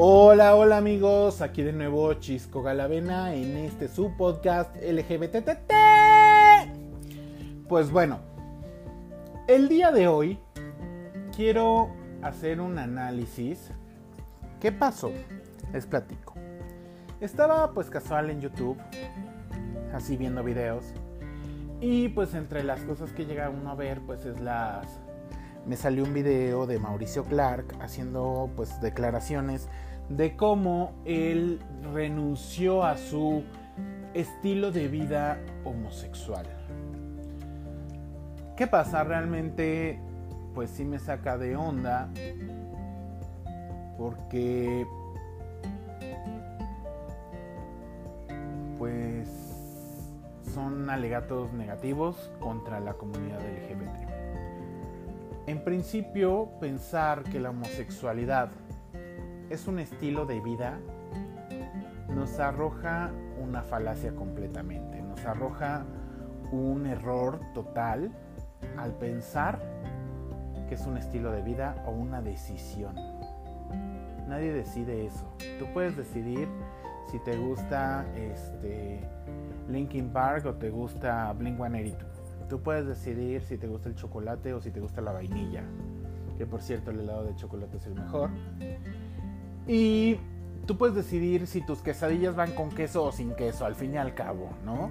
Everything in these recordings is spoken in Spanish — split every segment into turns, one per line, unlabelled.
Hola, hola amigos, aquí de nuevo Chisco Galavena en este su podcast LGBTT. Pues bueno, el día de hoy quiero hacer un análisis. ¿Qué pasó? Les platico. Estaba pues casual en YouTube, así viendo videos. Y pues entre las cosas que llega uno a ver pues es las me salió un video de Mauricio Clark haciendo pues declaraciones de cómo él renunció a su estilo de vida homosexual. ¿Qué pasa? Realmente pues sí me saca de onda porque pues son alegatos negativos contra la comunidad LGBT. En principio, pensar que la homosexualidad es un estilo de vida nos arroja una falacia completamente, nos arroja un error total al pensar que es un estilo de vida o una decisión. Nadie decide eso. Tú puedes decidir si te gusta este Linkin Park o te gusta Blink 182. Tú puedes decidir si te gusta el chocolate o si te gusta la vainilla. Que por cierto el helado de chocolate es el mejor. Y tú puedes decidir si tus quesadillas van con queso o sin queso, al fin y al cabo, ¿no?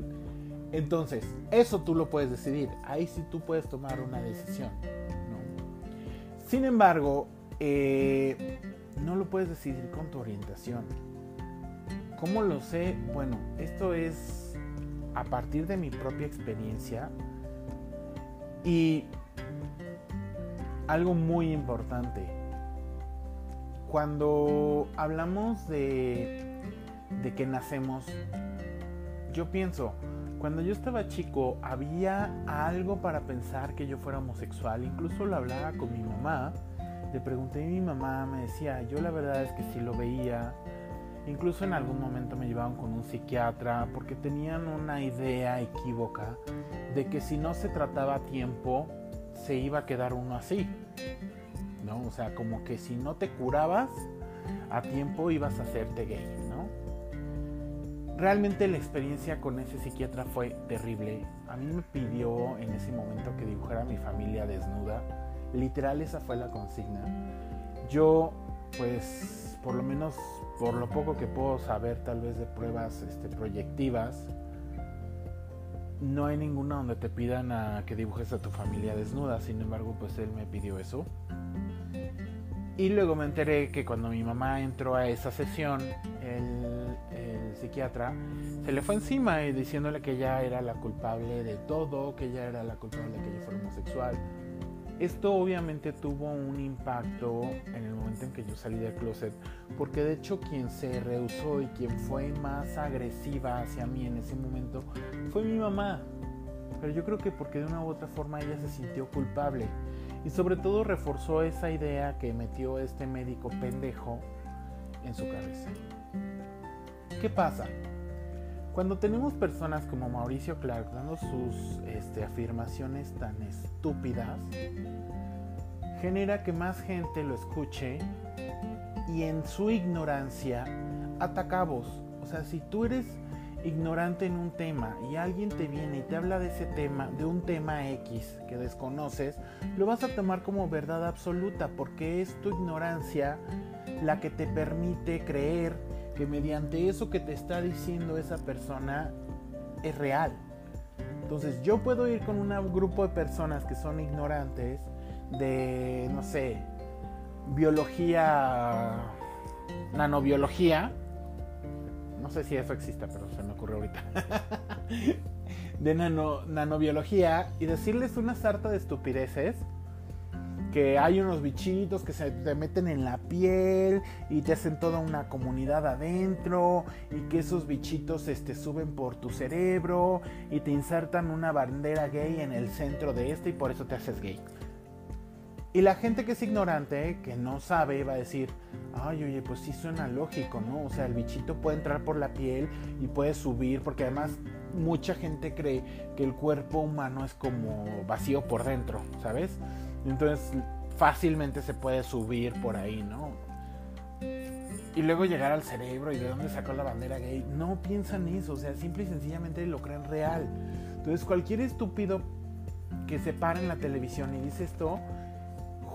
Entonces, eso tú lo puedes decidir. Ahí sí tú puedes tomar una decisión. ¿no? Sin embargo, eh, no lo puedes decidir con tu orientación. ¿Cómo lo sé? Bueno, esto es a partir de mi propia experiencia y algo muy importante. Cuando hablamos de, de que nacemos, yo pienso, cuando yo estaba chico había algo para pensar que yo fuera homosexual, incluso lo hablaba con mi mamá, le pregunté a mi mamá, me decía, yo la verdad es que sí lo veía, Incluso en algún momento me llevaban con un psiquiatra porque tenían una idea equívoca de que si no se trataba a tiempo se iba a quedar uno así. O sea, como que si no te curabas a tiempo ibas a hacerte gay, ¿no? Realmente la experiencia con ese psiquiatra fue terrible. A mí me pidió en ese momento que dibujara a mi familia desnuda. Literal esa fue la consigna. Yo pues por lo menos por lo poco que puedo saber tal vez de pruebas este, proyectivas, no hay ninguna donde te pidan que dibujes a tu familia desnuda, sin embargo pues él me pidió eso. Y luego me enteré que cuando mi mamá entró a esa sesión, el, psiquiatra se le fue encima y diciéndole que ella era la culpable de todo, que ella era la culpable de que yo fuera homosexual, esto obviamente tuvo un impacto en el momento en que yo salí del closet, porque de hecho quien se rehusó y quien fue más agresiva hacia mí en ese momento fue mi mamá. Pero yo creo que porque de una u otra forma ella se sintió culpable y sobre todo reforzó esa idea que metió este médico pendejo en su cabeza. ¿Qué pasa? Cuando tenemos personas como Mauricio Clark dando sus este, afirmaciones tan estúpidas, genera que más gente lo escuche y en su ignorancia atacabos. O sea, si tú eres ignorante en un tema y alguien te viene y te habla de ese tema, de un tema X que desconoces, lo vas a tomar como verdad absoluta porque es tu ignorancia la que te permite creer que mediante eso que te está diciendo esa persona es real. Entonces yo puedo ir con un grupo de personas que son ignorantes de, no sé, biología, nanobiología. No sé si eso existe, pero se me ocurre ahorita. de nano, nanobiología y decirles una sarta de estupideces que hay unos bichitos que se te meten en la piel y te hacen toda una comunidad adentro y que esos bichitos este, suben por tu cerebro y te insertan una bandera gay en el centro de este y por eso te haces gay. Y la gente que es ignorante, que no sabe, va a decir, ay, oye, pues sí suena lógico, ¿no? O sea, el bichito puede entrar por la piel y puede subir, porque además mucha gente cree que el cuerpo humano es como vacío por dentro, ¿sabes? Entonces fácilmente se puede subir por ahí, ¿no? y luego llegar al cerebro y de dónde sacó la bandera gay. No piensan eso, o sea, simple y sencillamente lo creen real. Entonces cualquier estúpido que se para en la televisión y dice esto,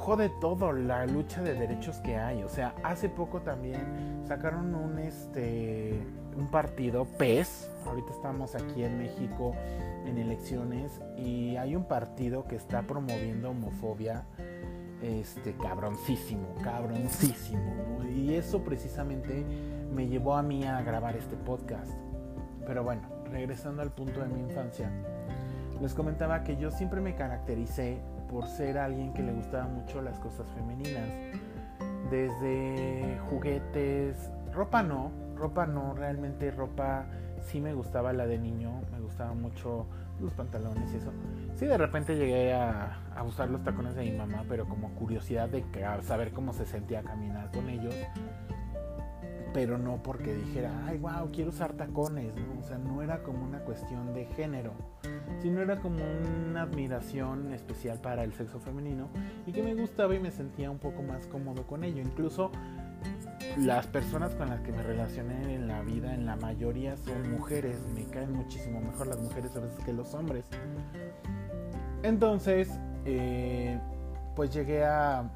jode todo la lucha de derechos que hay. O sea, hace poco también sacaron un este un partido PES. Ahorita estamos aquí en México en elecciones y hay un partido que está promoviendo homofobia este, cabroncísimo, cabroncísimo. Y eso precisamente me llevó a mí a grabar este podcast. Pero bueno, regresando al punto de mi infancia, les comentaba que yo siempre me caractericé por ser alguien que le gustaba mucho las cosas femeninas. Desde juguetes, ropa no, ropa no, realmente ropa sí me gustaba la de niño, me gustaba mucho los pantalones y eso. Sí, de repente llegué a, usar los tacones de mi mamá, pero como curiosidad de saber cómo se sentía caminar con ellos. Pero no porque dijera, ay, wow, quiero usar tacones, ¿no? O sea, no era como una cuestión de género, sino era como una admiración especial para el sexo femenino y que me gustaba y me sentía un poco más cómodo con ello. Incluso las personas con las que me relacioné en la vida, en la mayoría son mujeres. Me caen muchísimo mejor las mujeres a veces que los hombres. Entonces, eh, pues llegué a,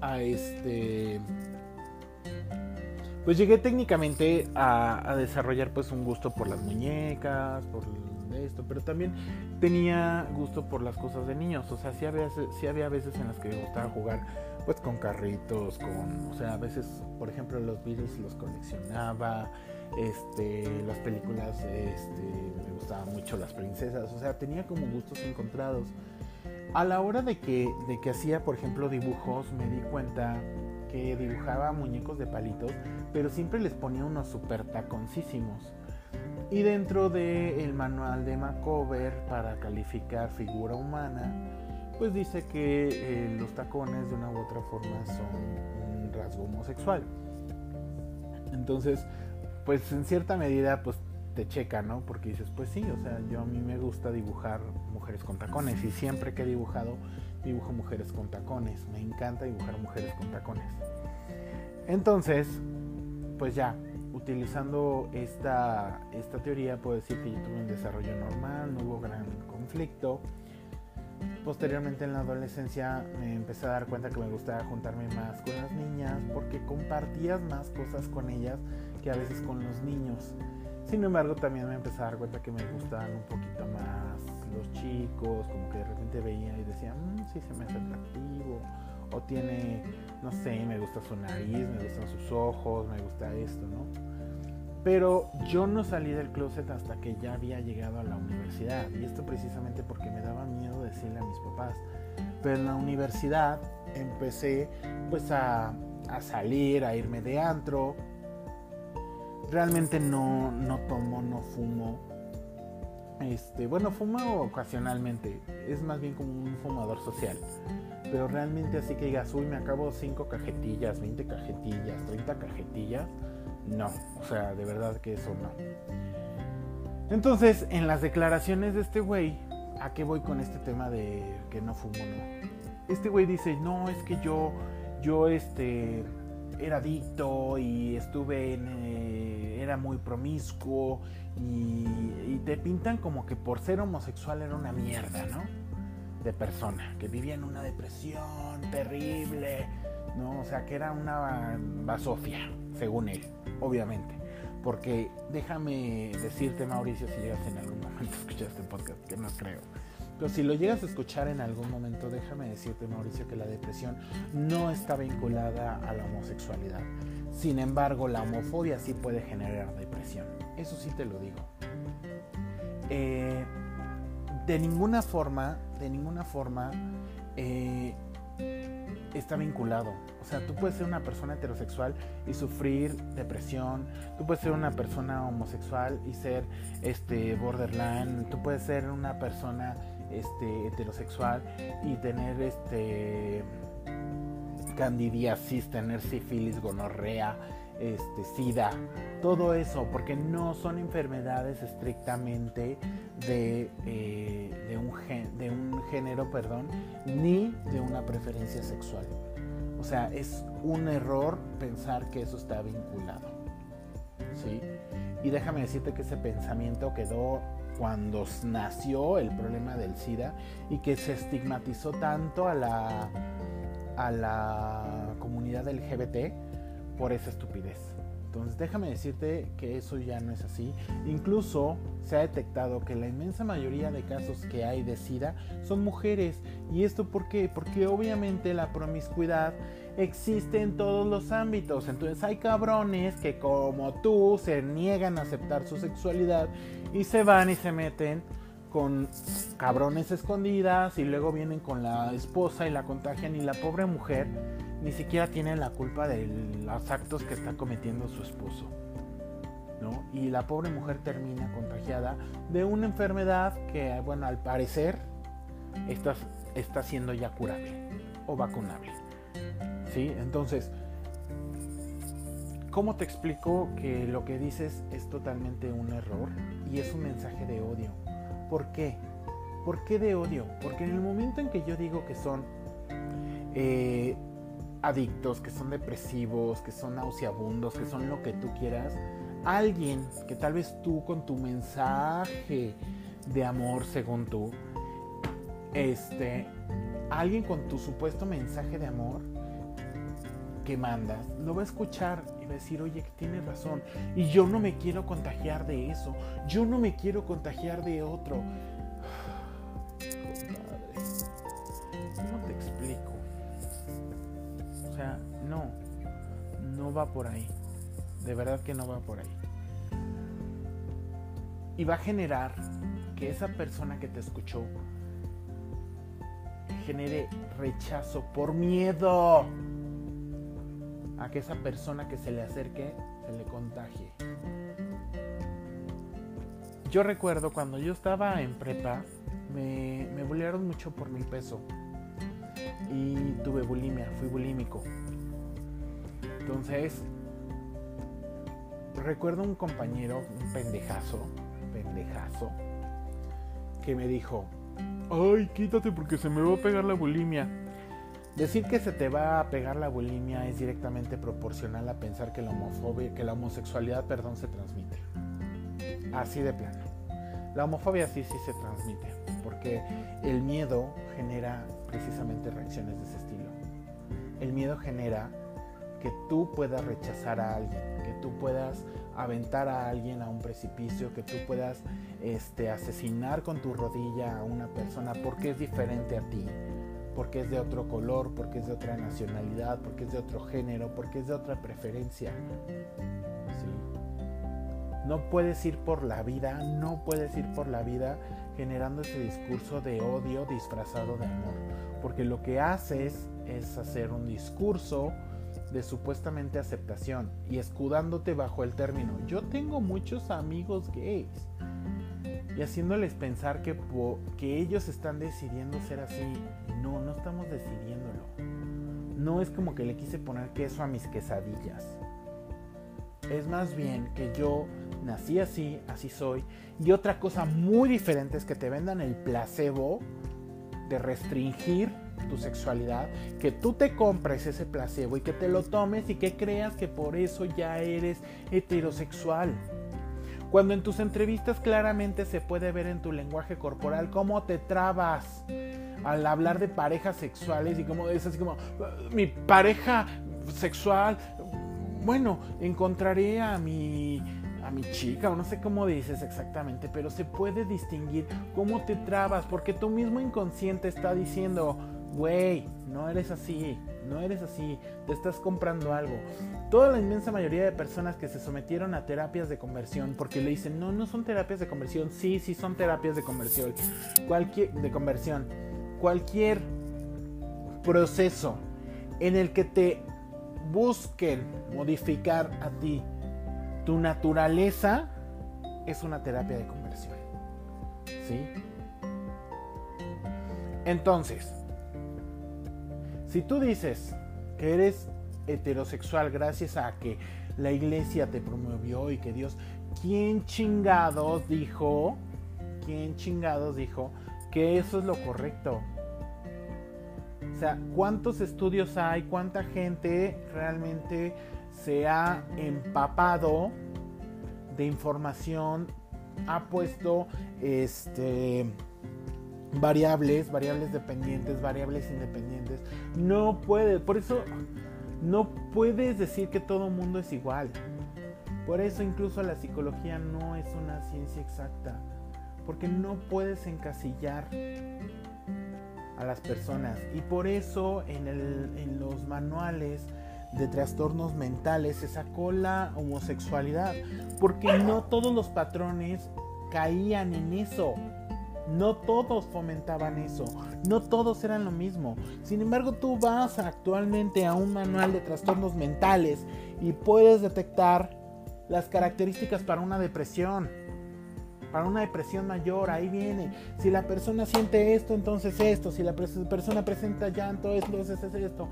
a este, pues llegué técnicamente a, a, desarrollar pues un gusto por las muñecas, por esto, pero también tenía gusto por las cosas de niños. O sea, sí había, sí había veces en las que me gustaba jugar pues con carritos, con, o sea, a veces, por ejemplo, los Beatles los coleccionaba, este, las películas, este, me gustaban mucho las princesas, o sea, tenía como gustos encontrados. A la hora de que, de que hacía, por ejemplo, dibujos, me di cuenta que dibujaba muñecos de palitos, pero siempre les ponía unos super taconcísimos. Y dentro del manual de Macover para calificar figura humana, pues dice que eh, los tacones de una u otra forma son un rasgo homosexual. Entonces, pues en cierta medida, pues te checa, ¿no? Porque dices, pues sí, o sea, yo a mí me gusta dibujar mujeres con tacones y siempre que he dibujado, dibujo mujeres con tacones. Me encanta dibujar mujeres con tacones. Entonces, pues ya, utilizando esta, esta teoría, puedo decir que yo tuve un desarrollo normal, no hubo gran conflicto Posteriormente en la adolescencia me empecé a dar cuenta que me gustaba juntarme más con las niñas porque compartías más cosas con ellas que a veces con los niños. Sin embargo, también me empecé a dar cuenta que me gustaban un poquito más los chicos, como que de repente veía y decía, mmm, sí se me hace atractivo, o tiene, no sé, me gusta su nariz, me gustan sus ojos, me gusta esto, ¿no? Pero yo no salí del closet hasta que ya había llegado a la universidad. Y esto precisamente porque me daba miedo decirle a mis papás. Pero en la universidad empecé pues a, salir, a irme de antro. Realmente no, no tomo, no fumo. Este, bueno, fumo ocasionalmente. Es más bien como un fumador social. Pero realmente así que digas, uy, me acabo 5 cajetillas, 20 cajetillas, 30 cajetillas no, o sea, de verdad que eso no. Entonces, en las declaraciones de este güey, ¿a qué voy con este tema de que no fumo, no? Este güey dice, no, es que yo, yo, este, era adicto y estuve en, eh, era muy promiscuo y, y, te pintan como que por ser homosexual era una mierda, ¿no? De persona, que vivía en una depresión terrible, ¿no? O sea, que era una basofia, según él obviamente. Porque déjame decirte, Mauricio, si llegas en algún momento a escuchar este podcast, que no creo. Pero si lo llegas a escuchar en algún momento, déjame decirte, Mauricio, que la depresión no está vinculada a la homosexualidad. Sin embargo, la homofobia sí puede generar depresión. Eso sí te lo digo. Eh, de ninguna forma, de ninguna forma, eh, está vinculado. O sea, tú puedes ser una persona heterosexual y sufrir depresión, tú puedes ser una persona homosexual y ser este borderline, tú puedes ser una persona este heterosexual y tener este candidiasis, tener sífilis, gonorrea, este, SIDA, todo eso, porque no son enfermedades estrictamente de, eh, de, un, de un género, perdón, ni de una preferencia sexual. O sea, es un error pensar que eso está vinculado. ¿Sí? Y déjame decirte que ese pensamiento quedó cuando nació el problema del SIDA y que se estigmatizó tanto a la, a la comunidad LGBT por esa estupidez. Entonces déjame decirte que eso ya no es así. Incluso se ha detectado que la inmensa mayoría de casos que hay de SIDA son mujeres. ¿Y esto por qué? Porque obviamente la promiscuidad existe en todos los ámbitos. Entonces hay cabrones que como tú se niegan a aceptar su sexualidad y se van y se meten con cabrones escondidas y luego vienen con la esposa y la contagian y la pobre mujer ni siquiera tiene la culpa de los actos que está cometiendo su esposo. ¿no? Y la pobre mujer termina contagiada de una enfermedad que, bueno, al parecer está, está siendo ya curable o vacunable. ¿Sí? Entonces, ¿cómo te explico que lo que dices es totalmente un error y es un mensaje de odio? ¿Por qué? ¿Por qué de odio? Porque en el momento en que yo digo que son eh, adictos, que son depresivos, que son nauseabundos, que son lo que tú quieras, alguien que tal vez tú con tu mensaje de amor según tú, este, alguien con tu supuesto mensaje de amor que mandas, lo va a escuchar decir, oye, que tienes razón, y yo no me quiero contagiar de eso, yo no me quiero contagiar de otro. no, no va por ahí. De verdad que no va por ahí. Y va a generar que esa persona que te escuchó genere rechazo por miedo a que esa persona que se le acerque se le contagie. Yo recuerdo cuando yo estaba en prepa, me, me mucho por mi peso y tuve bulimia, fui bulímico. Entonces, recuerdo un compañero, un pendejazo, pendejazo, que me dijo, ay, quítate porque se me va a pegar la bulimia. Decir que se te va a pegar la bulimia es directamente proporcional a pensar que la homofobia, que la homosexualidad, perdón, se transmite. Así de plano. La homofobia sí, sí se transmite, porque el miedo genera precisamente reacciones de ese estilo. El miedo genera que tú puedas rechazar a alguien, que tú puedas aventar a alguien a un precipicio, que tú puedas este, asesinar con tu rodilla a una persona porque es diferente a ti, porque es de otro color, porque es de otra nacionalidad, porque es de otro género, porque es de otra preferencia. No puedes ir por la vida, no puedes ir por la vida generando ese discurso de odio disfrazado de amor, porque lo que haces es hacer un discurso de supuestamente aceptación y escudándote bajo el término yo tengo muchos amigos gays y haciéndoles pensar que, que ellos están decidiendo ser así. No, no estamos decidiéndolo. No es como que le quise poner queso a mis quesadillas. Es más bien que yo nací así, así soy. Y otra cosa muy diferente es que te vendan el placebo de restringir tu sexualidad, que tú te compres ese placebo y que te lo tomes y que creas que por eso ya eres heterosexual. Cuando en tus entrevistas claramente se puede ver en tu lenguaje corporal cómo te trabas al hablar de parejas sexuales y como es así como mi pareja sexual, bueno, encontraré a mi a mi chica, o no sé cómo dices exactamente, pero se puede distinguir cómo te trabas, porque tu mismo inconsciente está diciendo, güey, no eres así, no eres así, te estás comprando algo. Toda la inmensa mayoría de personas que se sometieron a terapias de conversión, porque le dicen, no, no son terapias de conversión, sí, sí son terapias de conversión, cualquier, de conversión, cualquier proceso en el que te busquen modificar a ti tu naturaleza, es una terapia de conversión. ¿Sí? Entonces, si tú dices que eres heterosexual gracias a que la iglesia te promovió y que Dios, ¿quién chingados dijo? ¿Quién chingados dijo que eso es lo correcto? O sea, ¿cuántos estudios hay? ¿Cuánta gente realmente se ha empapado de información? Ha puesto este variables, variables dependientes, variables independientes. No puede, por eso no puedes decir que todo mundo es igual. Por eso incluso la psicología no es una ciencia exacta, porque no puedes encasillar a las personas. Y por eso en, en los manuales de trastornos mentales se sacó la homosexualidad, porque no todos los patrones caían en eso. No todos fomentaban eso, no todos eran lo mismo. Sin embargo, tú vas actualmente a un manual de trastornos mentales y puedes detectar las características para una depresión. Para una depresión mayor, ahí viene. Si la persona siente esto, entonces esto. Si la persona presenta llanto, entonces es esto.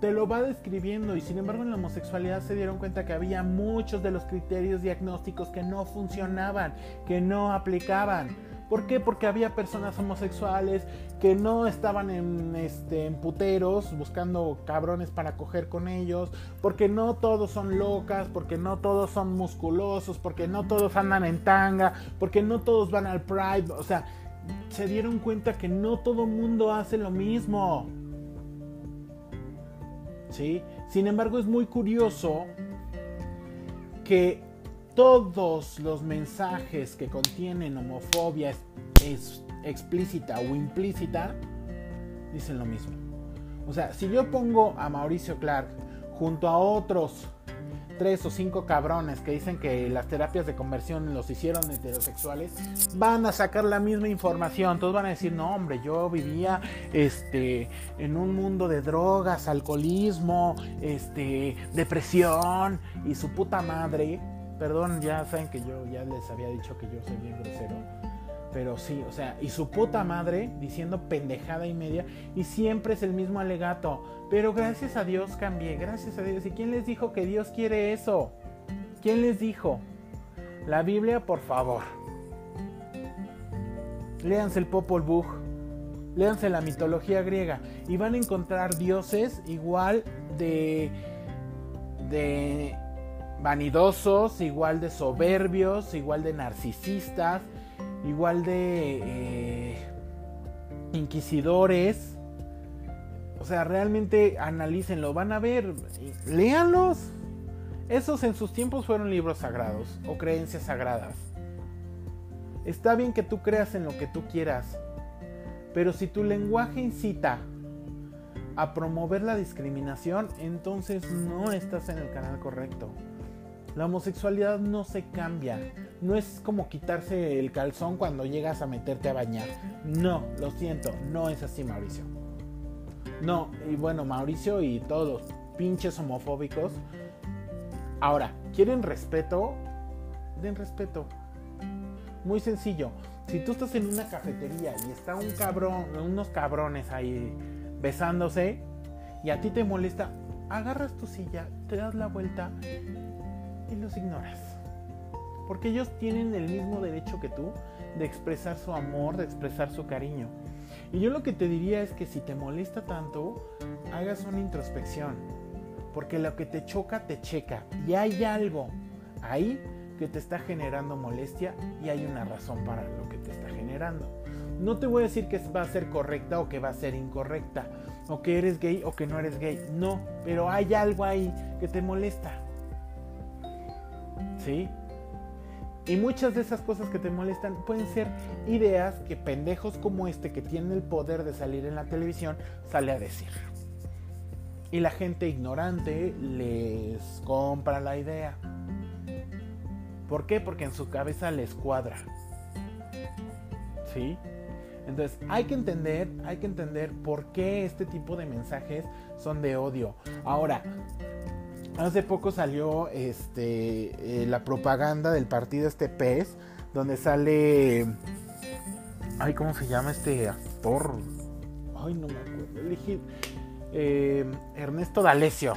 Te lo va describiendo y sin embargo en la homosexualidad se dieron cuenta que había muchos de los criterios diagnósticos que no funcionaban, que no aplicaban. ¿Por qué? Porque había personas homosexuales que no estaban en, este, en puteros buscando cabrones para coger con ellos, porque no todos son locas, porque no todos son musculosos, porque no todos andan en tanga, porque no todos van al Pride, o sea, se dieron cuenta que no todo mundo hace lo mismo. ¿Sí? Sin embargo, es muy curioso que todos los mensajes que contienen homofobia es, explícita o implícita dicen lo mismo. O sea, si yo pongo a Mauricio Clark junto a otros tres o cinco cabrones que dicen que las terapias de conversión los hicieron heterosexuales, van a sacar la misma información. Todos van a decir, no, hombre, yo vivía este, en un mundo de drogas, alcoholismo, este, depresión y su puta madre. Perdón, ya saben que yo ya les había dicho que yo soy bien grosero. Pero sí, o sea, y su puta madre diciendo pendejada y media. Y siempre es el mismo alegato. Pero gracias a Dios cambié, gracias a Dios. ¿Y quién les dijo que Dios quiere eso? ¿Quién les dijo? La Biblia, por favor. Léanse el Popol Vuh. Léanse la mitología griega. Y van a encontrar dioses igual de. de vanidosos, igual de soberbios, igual de narcisistas, igual de eh, inquisidores. O sea, realmente analícenlo, van a ver, léanlos. Esos en sus tiempos fueron libros sagrados o creencias sagradas. Está bien que tú creas en lo que tú quieras, pero si tu lenguaje incita a promover la discriminación, entonces no estás en el canal correcto. La homosexualidad no se cambia. No es como quitarse el calzón cuando llegas a meterte a bañar. No, lo siento, no es así, Mauricio. No, y bueno, Mauricio y todos los pinches homofóbicos. Ahora, ¿quieren respeto? Den respeto. Muy sencillo. Si tú estás en una cafetería y está un cabrón, unos cabrones ahí besándose y a ti te molesta, agarras tu silla, te das la vuelta y los ignoras. Porque ellos tienen el mismo derecho que tú de expresar su amor, de expresar su cariño. Y yo lo que te diría es que si te molesta tanto, hagas una introspección. Porque lo que te choca, te checa. Y hay algo ahí que te está generando molestia y hay una razón para lo que te está generando. No te voy a decir que va a ser correcta o que va a ser incorrecta, o que eres gay o que no eres gay. No, pero hay algo ahí que te molesta. ¿Sí? Y muchas de esas cosas que te molestan pueden ser ideas que pendejos como este que tienen el poder de salir en la televisión sale a decir. Y la gente ignorante les compra la idea. ¿Por qué? Porque en su cabeza les cuadra. ¿Sí? Entonces hay que entender, hay que entender por qué este tipo de mensajes son de odio. Ahora, Hace poco salió este eh, la propaganda del partido este PES, donde sale. Ay, ¿cómo se llama este actor? Ay, no me acuerdo. Elegí, eh, Ernesto D'Alessio,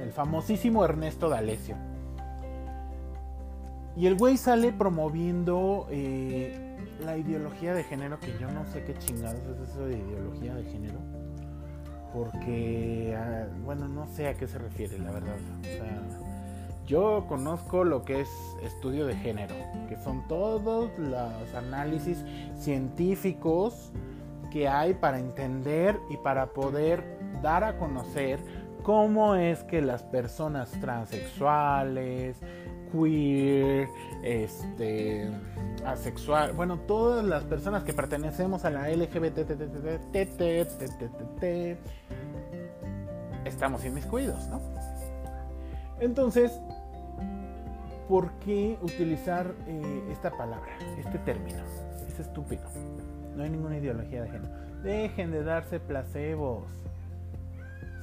el famosísimo Ernesto D'Alessio. Y el güey sale promoviendo eh, la ideología de género, que yo no sé qué chingados es eso de ideología de género. Porque, ah, bueno, no sé a qué se refiere, la verdad. O sea, yo conozco lo que es estudio de género, que son todos los análisis científicos que hay para entender y para poder dar a conocer cómo es que las personas transexuales, queer, este, asexual, bueno, todas las personas que pertenecemos a la LGBT, estamos inmiscuidos, ¿no? Entonces, ¿por qué utilizar eh, esta palabra, este término? Es estúpido. No hay ninguna ideología de género. Dejen de darse placebos.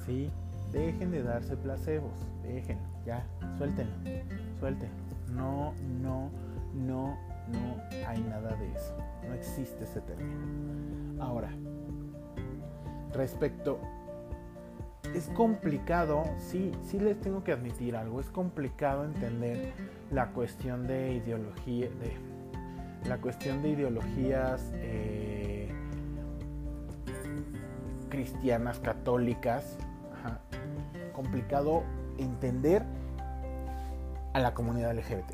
¿Sí? Dejen de darse placebos. Déjenlo. Ya. Suéltenlo. Suéltenlo. No, no, no, no hay nada de eso. No existe ese término. Ahora, respecto es complicado, sí, sí les tengo que admitir algo, es complicado entender la cuestión de ideología, de la cuestión de ideologías eh, cristianas, católicas, complicado entender a la comunidad LGBT,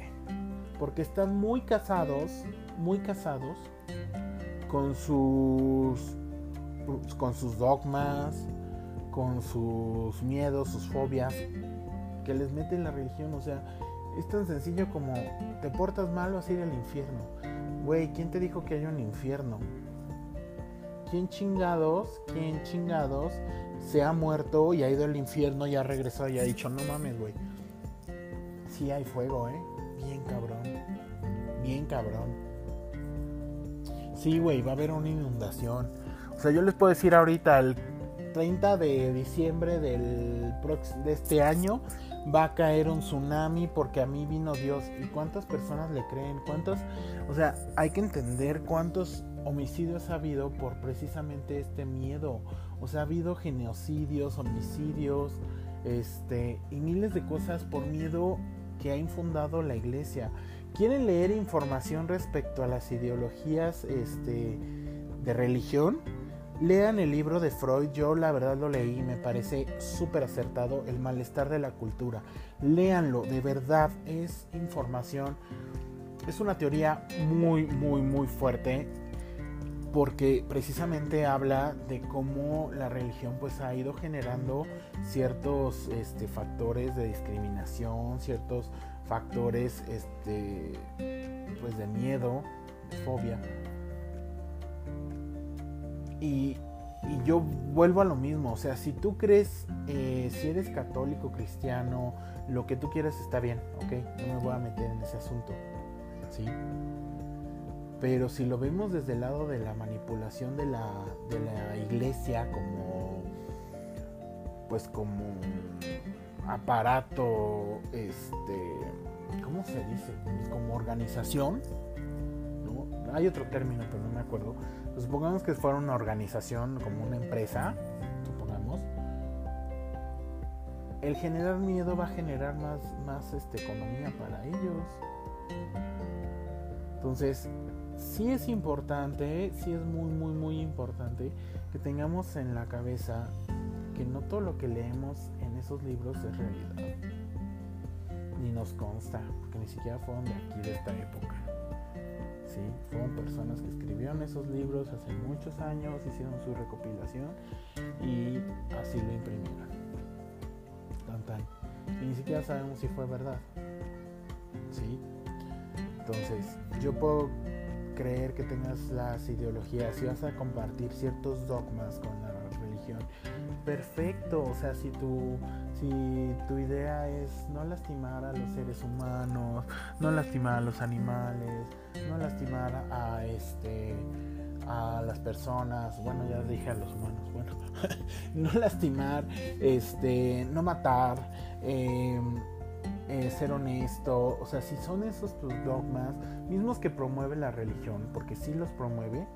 porque están muy casados, muy casados con sus con sus dogmas, con sus miedos, sus fobias que les meten la religión, o sea, es tan sencillo como te portas mal vas a ir al infierno. Güey, ¿quién te dijo que hay un infierno? ¿Quién chingados, quién chingados se ha muerto y ha ido al infierno y ha regresado y ha dicho, no mames, güey? Sí hay fuego, ¿eh? Bien cabrón. Bien cabrón. Sí, güey, va a haber una inundación. O sea, yo les puedo decir ahorita, el 30 de diciembre del de este año, va a caer un tsunami porque a mí vino Dios. ¿Y cuántas personas le creen? ¿Cuántos? O sea, hay que entender cuántos homicidios ha habido por precisamente este miedo. O sea, ha habido genocidios, homicidios, este, y miles de cosas por miedo que ha infundado la iglesia. ¿Quieren leer información respecto a las ideologías este, de religión? Lean el libro de Freud, yo la verdad lo leí y me parece súper acertado, El malestar de la cultura. Léanlo, de verdad es información, es una teoría muy, muy, muy fuerte porque precisamente habla de cómo la religión pues ha ido generando ciertos este, factores de discriminación, ciertos factores este, pues de miedo, de fobia y, yo vuelvo a lo mismo, o sea, si tú crees, eh, si eres católico, cristiano, lo que tú quieras está bien, ¿ok? No me voy a meter en ese asunto, ¿sí? Pero si lo vemos desde el lado de la manipulación de la, de la iglesia como, pues como aparato, este, ¿cómo se dice? Como organización, ¿no? Hay otro término, pero no me acuerdo pues supongamos que fuera una organización como una empresa, supongamos, el generar miedo va a generar más, más este, economía para ellos. Entonces, sí es importante, sí es muy, muy, muy importante que tengamos en la cabeza que no todo lo que leemos en esos libros es realidad. Ni nos consta, porque ni siquiera fueron de aquí, de esta época. Fueron personas que escribieron esos libros hace muchos años, hicieron su recopilación y así lo imprimieron. Tan, Y ni siquiera sabemos si fue verdad. ¿Sí? Entonces, yo puedo creer que tengas las ideologías, si vas a compartir ciertos dogmas con la religión, perfecto. O sea, si tu, si tu idea es no lastimar a los seres humanos, no lastimar a los animales, no lastimar a este a las personas, bueno ya dije a los humanos, bueno, no lastimar, este, no matar, em, eh, ser honesto, o sea, si son esos tus dogmas, mismos que promueve la religión, porque sí los promueve,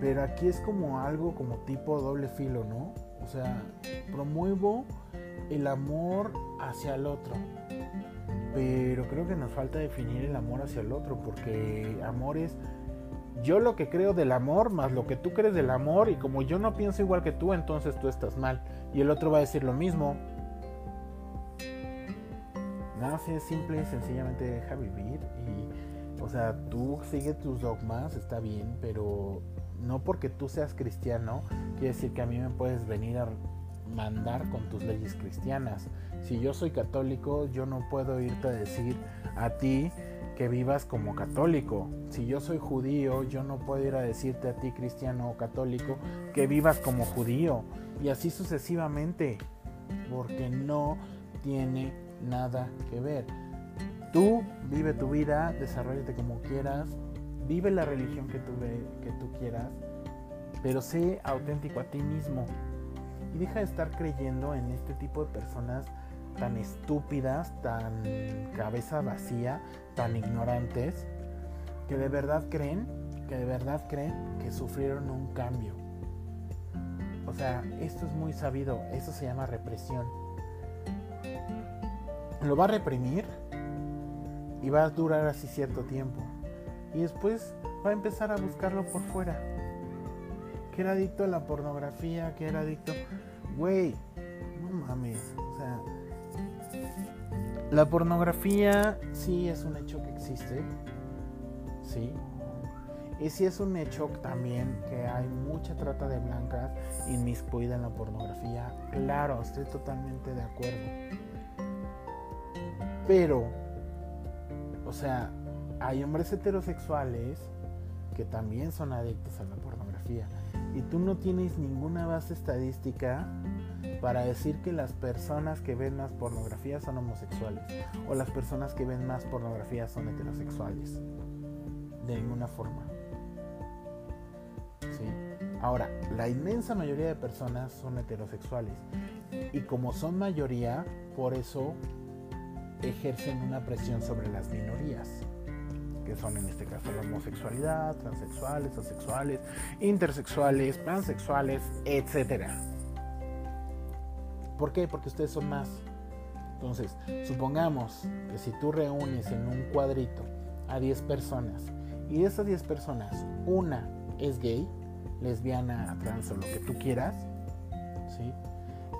pero aquí es como algo como tipo doble filo, ¿no? O sea, promuevo el amor hacia el otro. Pero creo que nos falta definir el amor hacia el otro, porque amor es yo lo que creo del amor más lo que tú crees del amor y como yo no pienso igual que tú, entonces tú estás mal. Y el otro va a decir lo mismo. Nada, es simple y sencillamente deja vivir y, o sea, tú sigue tus dogmas, está bien, pero no porque tú seas cristiano, quiere decir que a mí me puedes venir a mandar con tus leyes cristianas. Si yo soy católico, yo no puedo irte a decir a ti que vivas como católico. Si yo soy judío, yo no puedo ir a decirte a ti, cristiano o católico, que vivas como judío. Y así sucesivamente, porque no tiene nada que ver. Tú vive tu vida, desarrollate como quieras, vive la religión que tú, que tú quieras, pero sé auténtico a ti mismo. Y deja de estar creyendo en este tipo de personas tan estúpidas, tan cabeza vacía, tan ignorantes, que de verdad creen, que de verdad creen que sufrieron un cambio. O sea, esto es muy sabido, eso se llama represión. Lo va a reprimir y va a durar así cierto tiempo. Y después va a empezar a buscarlo por fuera. Que era adicto a la pornografía, que era adicto... Güey, no mames. O sea, la pornografía sí es un hecho que existe. Sí. Y sí es un hecho también que hay mucha trata de blancas inmiscuida en la pornografía. Claro, estoy totalmente de acuerdo. Pero, o sea, hay hombres heterosexuales que también son adictos a la pornografía. Y tú no tienes ninguna base estadística para decir que las personas que ven más pornografía son homosexuales o las personas que ven más pornografía son heterosexuales. De ninguna forma. ¿Sí? Ahora, la inmensa mayoría de personas son heterosexuales. Y como son mayoría, por eso ejercen una presión sobre las minorías que son en este caso la homosexualidad, transexuales, asexuales, intersexuales, pansexuales, etcétera. ¿Por qué? Porque ustedes son más. Entonces, supongamos que si tú reúnes en un cuadrito a 10 personas y de esas 10 personas una es gay, lesbiana, trans o lo que tú quieras, ¿sí?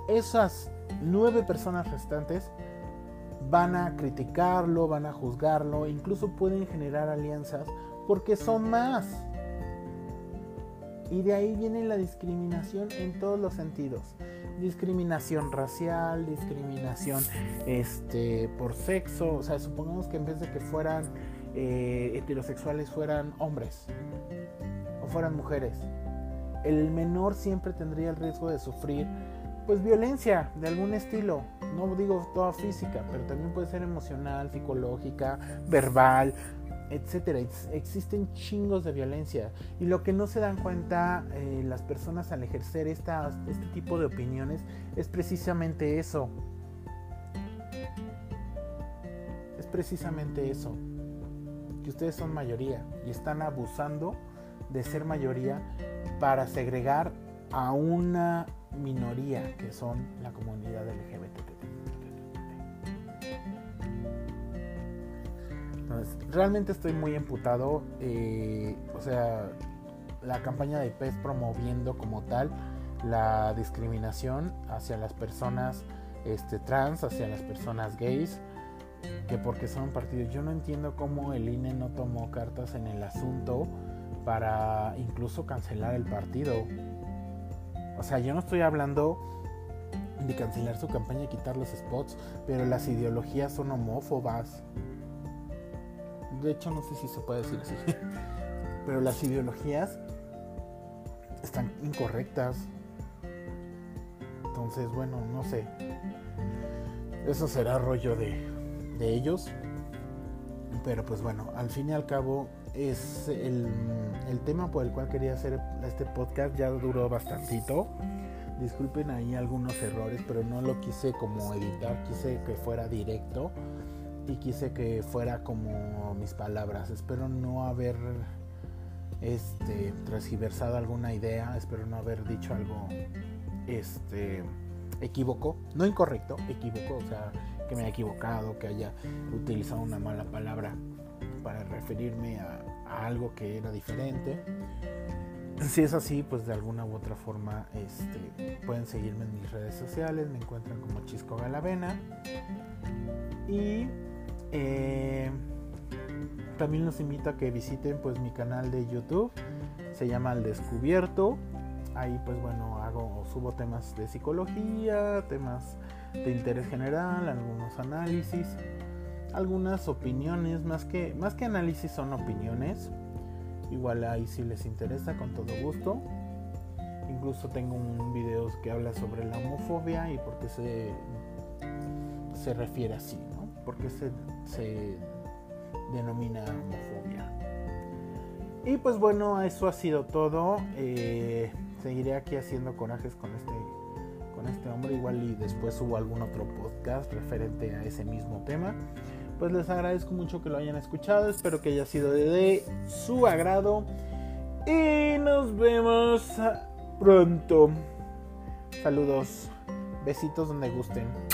esas 9 personas restantes van a criticarlo, van a juzgarlo, incluso pueden generar alianzas porque son más. Y de ahí viene la discriminación en todos los sentidos discriminación racial, discriminación este, por sexo, o sea, supongamos que en vez de que fueran eh, heterosexuales fueran hombres o fueran mujeres, el menor siempre tendría el riesgo de sufrir pues violencia de algún estilo, no digo toda física, pero también puede ser emocional, psicológica, verbal, etcétera. Existen chingos de violencia. Y lo que no se dan cuenta eh, las personas al ejercer este tipo de opiniones es precisamente eso. Es precisamente eso. Que ustedes son mayoría y están abusando de ser mayoría para segregar a una minoría que son la comunidad LGBT. realmente estoy muy emputado. Eh, o sea, la campaña de PES promoviendo como tal la discriminación hacia las personas este, trans, hacia las personas gays, que porque son partidos. Yo no entiendo cómo el INE no tomó cartas en el asunto para incluso cancelar el partido. O sea, yo no estoy hablando de cancelar su campaña y quitar los spots, pero las ideologías son homófobas. De hecho, no sé si se puede decir así. Pero las ideologías están incorrectas. Entonces, bueno, no sé. Eso será rollo de, de ellos. Pero pues bueno, al fin y al cabo es el, el, tema por el cual quería hacer este podcast. Ya duró bastantito. Disculpen ahí algunos errores, pero no lo quise como editar, quise que fuera directo y quise que fuera como mis palabras. Espero no haber este transgiversado alguna idea, espero no haber dicho algo este equívoco, no incorrecto, equívoco, o sea, que me haya equivocado, que haya utilizado una mala palabra para referirme a, algo que era diferente. Si es así, pues de alguna u otra forma este, pueden seguirme en mis redes sociales, me encuentran como Chisco Galavena. Y eh, también los invito a que visiten pues mi canal de YouTube, se llama El Descubierto. Ahí pues bueno, hago, subo temas de psicología, temas de interés general, algunos análisis, algunas opiniones, más que, más que análisis son opiniones. Igual ahí si les interesa, con todo gusto. Incluso tengo un video que habla sobre la homofobia y por qué se, se refiere así, ¿no? ¿Por qué se, se denomina homofobia? Y pues bueno, eso ha sido todo. Eh, seguiré aquí haciendo corajes con este con este hombre igual y después subo algún otro podcast referente a ese mismo tema pues les agradezco mucho que lo hayan escuchado espero que haya sido de su agrado y nos vemos pronto. Saludos besitos donde gusten